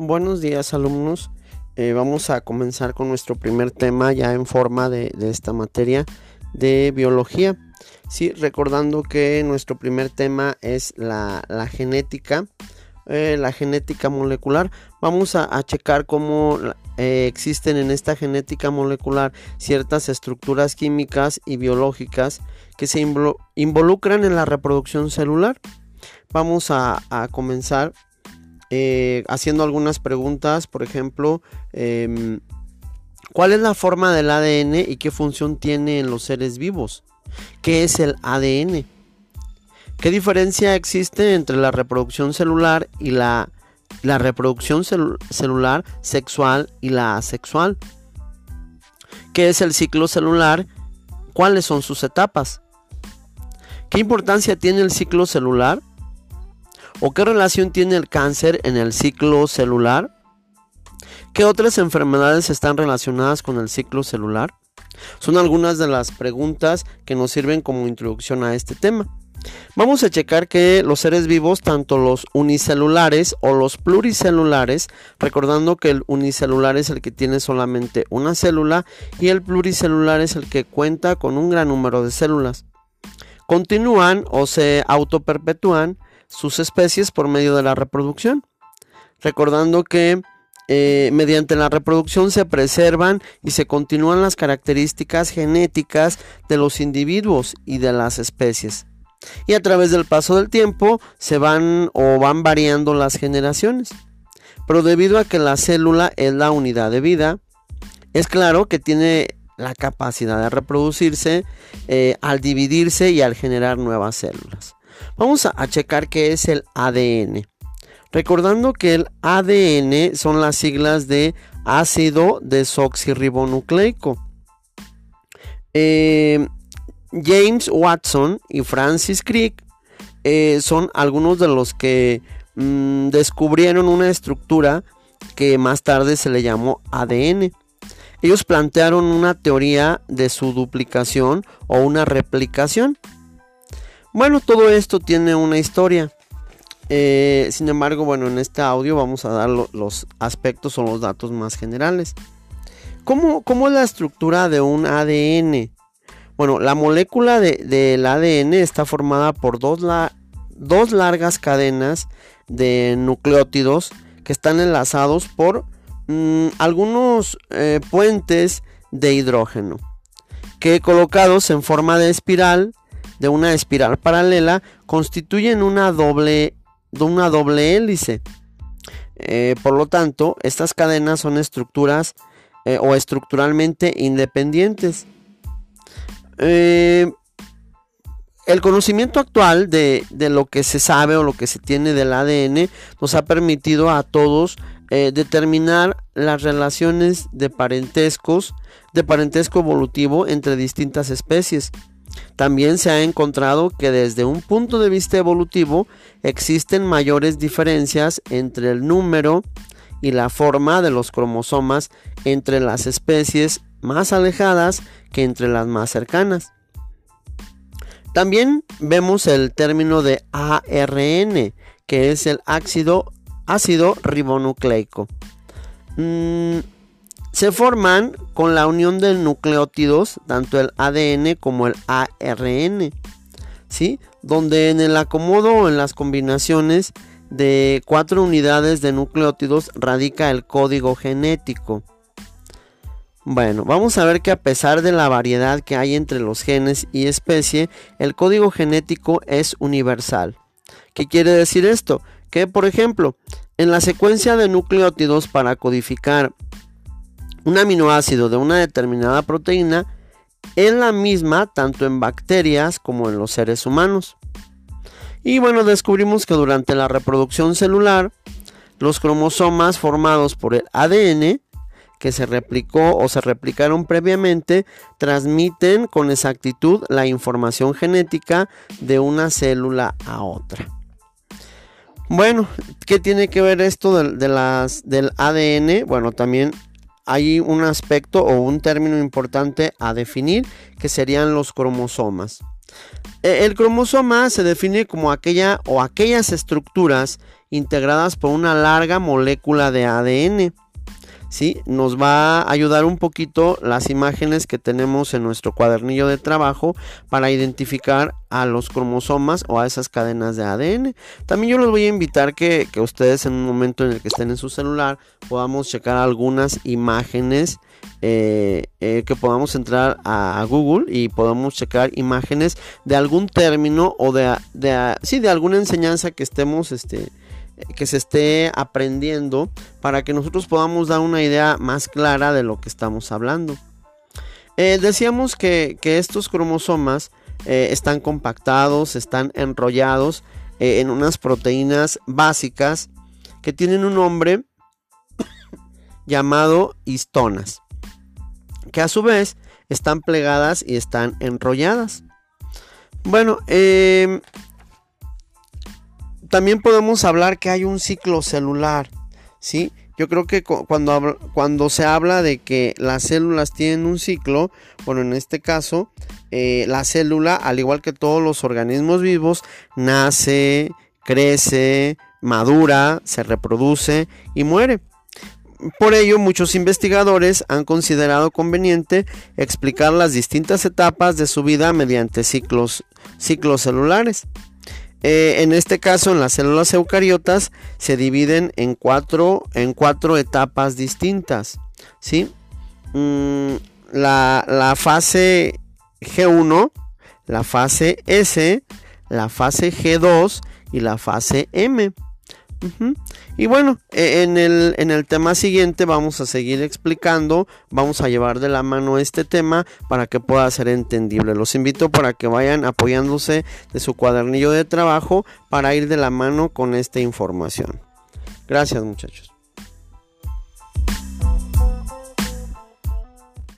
Buenos días alumnos. Eh, vamos a comenzar con nuestro primer tema ya en forma de, esta materia de biología. Sí, recordando que nuestro primer tema es la, genética, eh, la genética molecular. Vamos a, checar cómo eh, existen en esta genética molecular ciertas estructuras químicas y biológicas que se involucran en la reproducción celular. Vamos a, a comenzar eh, haciendo algunas preguntas, por ejemplo, em, ¿cuál es la forma del ADN y qué función tiene en los seres vivos? ¿Qué es el ADN? ¿Qué diferencia existe entre la reproducción celular y la, la reproducción celular sexual y la asexual? ¿Qué es el ciclo celular? ¿Cuáles son sus etapas? ¿Qué importancia tiene el ciclo celular? ¿O qué relación tiene el cáncer en el ciclo celular? ¿Qué otras enfermedades están relacionadas con el ciclo celular? Son algunas de las preguntas que nos sirven como introducción a este tema. Vamos a checar que los seres vivos, tanto los unicelulares o los pluricelulares, recordando que el unicelular es el que tiene solamente una célula y el pluricelular es el que cuenta con un gran número de células, continúan o se autoperpetúan sus especies por medio de la reproducción. Recordando que eh, mediante la reproducción se preservan y se continúan las características genéticas de los individuos y de las especies. Y a través del paso del tiempo se van o van variando las generaciones. Pero debido a que la célula es la unidad de vida, es claro que tiene la capacidad de reproducirse eh, al dividirse y al generar nuevas células. Vamos a, checar qué es el ADN. Recordando que el ADN son las siglas de ácido desoxirribonucleico. Eh, James Watson y Francis Crick eh, son algunos de los que mm, descubrieron una estructura que más tarde se le llamó ADN. Ellos plantearon una teoría de su duplicación o una replicación. Bueno, todo esto tiene una historia. Eh, sin embargo, bueno, en este audio vamos a dar los aspectos o los datos más generales. ¿Cómo, es la estructura de un ADN? Bueno, la molécula del ADN está formada por dos, dos, largas cadenas de nucleótidos que están enlazados por mm, algunos eh, puentes de hidrógeno que colocados en forma de espiral de una espiral paralela constituyen una doble, una doble hélice. Eh, por lo tanto, estas cadenas son estructuras eh, o estructuralmente independientes. Eh, el conocimiento actual de, de, lo que se sabe o lo que se tiene del ADN nos ha permitido a todos determinar las relaciones de parentescos, de parentesco evolutivo entre distintas especies. También se ha encontrado que desde un punto de vista evolutivo existen mayores diferencias entre el número y la forma de los cromosomas entre las especies más alejadas que entre las más cercanas. También vemos el término de ARN, que es el ácido, ácido ribonucleico. Mm, se forman con la unión de nucleótidos, tanto el ADN como el ARN, ¿sí? donde en el acomodo o en las combinaciones de cuatro unidades de nucleótidos radica el código genético. Bueno, vamos a ver que a pesar de la variedad que hay entre los genes y especie, el código genético es universal. ¿Qué quiere decir esto? Que, por ejemplo, en la secuencia de nucleótidos para codificar un aminoácido de una determinada proteína es la misma tanto en bacterias como en los seres humanos. Y bueno, descubrimos que durante la reproducción celular, los cromosomas formados por el ADN, que se replicó o se replicaron previamente, transmiten con exactitud la información genética de una célula a otra. Bueno, ¿qué tiene que ver esto del ADN? Bueno, también hay un aspecto o un término importante a definir que serían los cromosomas. E, el cromosoma se define como aquella o aquellas estructuras integradas por una larga molécula de ADN. ¿Sí? Nos va a ayudar un poquito las imágenes que tenemos en nuestro cuadernillo de trabajo para identificar a los cromosomas o a esas cadenas de ADN. También yo los voy a invitar que, que ustedes en un momento en el que estén en su celular podamos checar algunas imágenes eh, eh, que podamos entrar a, Google y podamos checar imágenes de algún término o de, de, sí, de alguna enseñanza que estemos este, que se esté aprendiendo para que nosotros podamos dar una idea más clara de lo que estamos hablando. Eh, decíamos que, estos cromosomas eh, están compactados, están enrollados eh, en unas proteínas básicas que tienen un nombre llamado histonas, que a su vez están plegadas y están enrolladas. Bueno, eh, también podemos hablar que hay un ciclo celular, ¿sí? Yo creo que cuando, cuando se habla de que las células tienen un ciclo, bueno, en este caso, eh, la célula, al igual que todos los organismos vivos, nace, crece, madura, se reproduce y muere. Por ello, muchos investigadores han considerado conveniente explicar las distintas etapas de su vida mediante ciclos, ciclos celulares. Eh, en este caso, en las células eucariotas se dividen en cuatro, en cuatro etapas distintas. ¿sí? Mm, la, la fase G1, la fase S, la fase G2 y la fase M. Y bueno, e, en el, en el tema siguiente vamos a seguir explicando, vamos a llevar de la mano este tema para que pueda ser entendible. Los invito para que vayan apoyándose de su cuadernillo de trabajo para ir de la mano con esta información. Gracias muchachos.